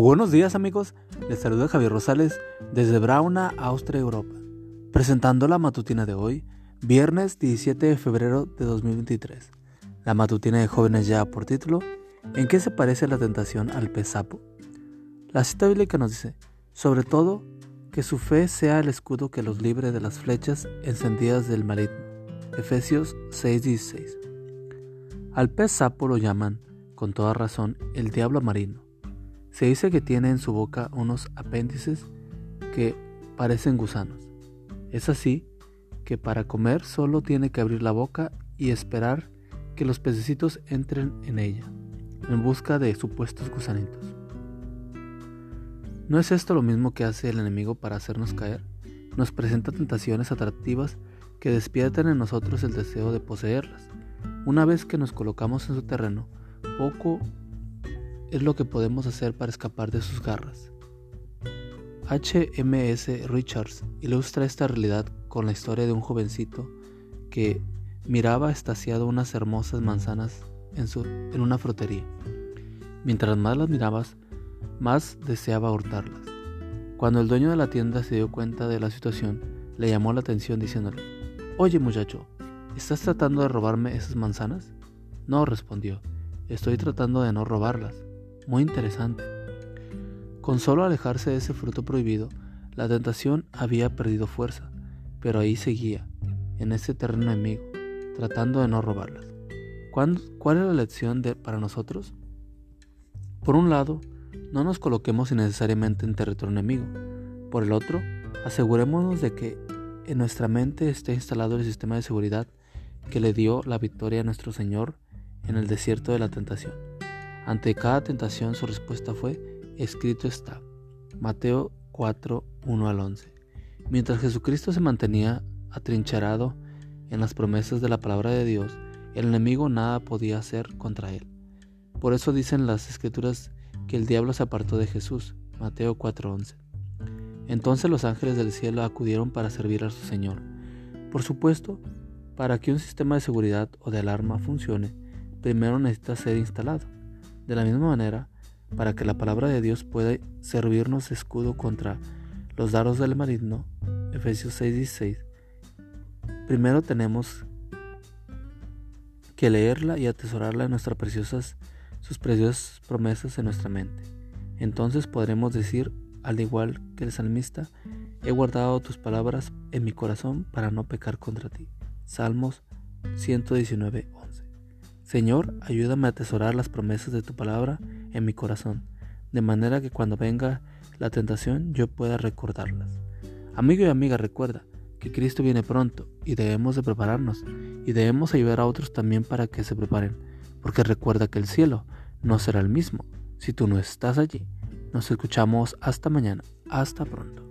buenos días amigos, les saluda Javier Rosales desde Brauna, Austria, Europa, presentando la matutina de hoy, viernes 17 de febrero de 2023. La matutina de jóvenes ya por título, ¿en qué se parece la tentación al pez sapo? La cita bíblica nos dice, sobre todo, que su fe sea el escudo que los libre de las flechas encendidas del maligno. Efesios 6:16. Al pez sapo lo llaman, con toda razón, el diablo marino se dice que tiene en su boca unos apéndices que parecen gusanos. Es así que para comer solo tiene que abrir la boca y esperar que los pececitos entren en ella, en busca de supuestos gusanitos. ¿No es esto lo mismo que hace el enemigo para hacernos caer? Nos presenta tentaciones atractivas que despiertan en nosotros el deseo de poseerlas. Una vez que nos colocamos en su terreno, poco es lo que podemos hacer para escapar de sus garras. H.M.S. Richards ilustra esta realidad con la historia de un jovencito que miraba estaciado unas hermosas manzanas en, su, en una frutería. Mientras más las mirabas, más deseaba hurtarlas. Cuando el dueño de la tienda se dio cuenta de la situación, le llamó la atención diciéndole, Oye muchacho, ¿estás tratando de robarme esas manzanas? No, respondió, estoy tratando de no robarlas. Muy interesante. Con solo alejarse de ese fruto prohibido, la tentación había perdido fuerza, pero ahí seguía, en ese terreno enemigo, tratando de no robarlas. ¿Cuál es la lección de, para nosotros? Por un lado, no nos coloquemos innecesariamente en territorio enemigo. Por el otro, asegurémonos de que en nuestra mente esté instalado el sistema de seguridad que le dio la victoria a nuestro Señor en el desierto de la tentación. Ante cada tentación su respuesta fue, escrito está. Mateo 4, 1 al 11. Mientras Jesucristo se mantenía atrincherado en las promesas de la palabra de Dios, el enemigo nada podía hacer contra él. Por eso dicen las escrituras que el diablo se apartó de Jesús. Mateo 4:11. Entonces los ángeles del cielo acudieron para servir a su Señor. Por supuesto, para que un sistema de seguridad o de alarma funcione, primero necesita ser instalado. De la misma manera, para que la palabra de Dios pueda servirnos de escudo contra los dardos del maligno, Efesios 6:16, primero tenemos que leerla y atesorarla en nuestras preciosas, sus preciosas promesas en nuestra mente. Entonces podremos decir, al igual que el salmista, he guardado tus palabras en mi corazón para no pecar contra ti. Salmos 119, Señor, ayúdame a atesorar las promesas de tu palabra en mi corazón, de manera que cuando venga la tentación yo pueda recordarlas. Amigo y amiga, recuerda que Cristo viene pronto y debemos de prepararnos y debemos ayudar a otros también para que se preparen, porque recuerda que el cielo no será el mismo si tú no estás allí. Nos escuchamos hasta mañana. Hasta pronto.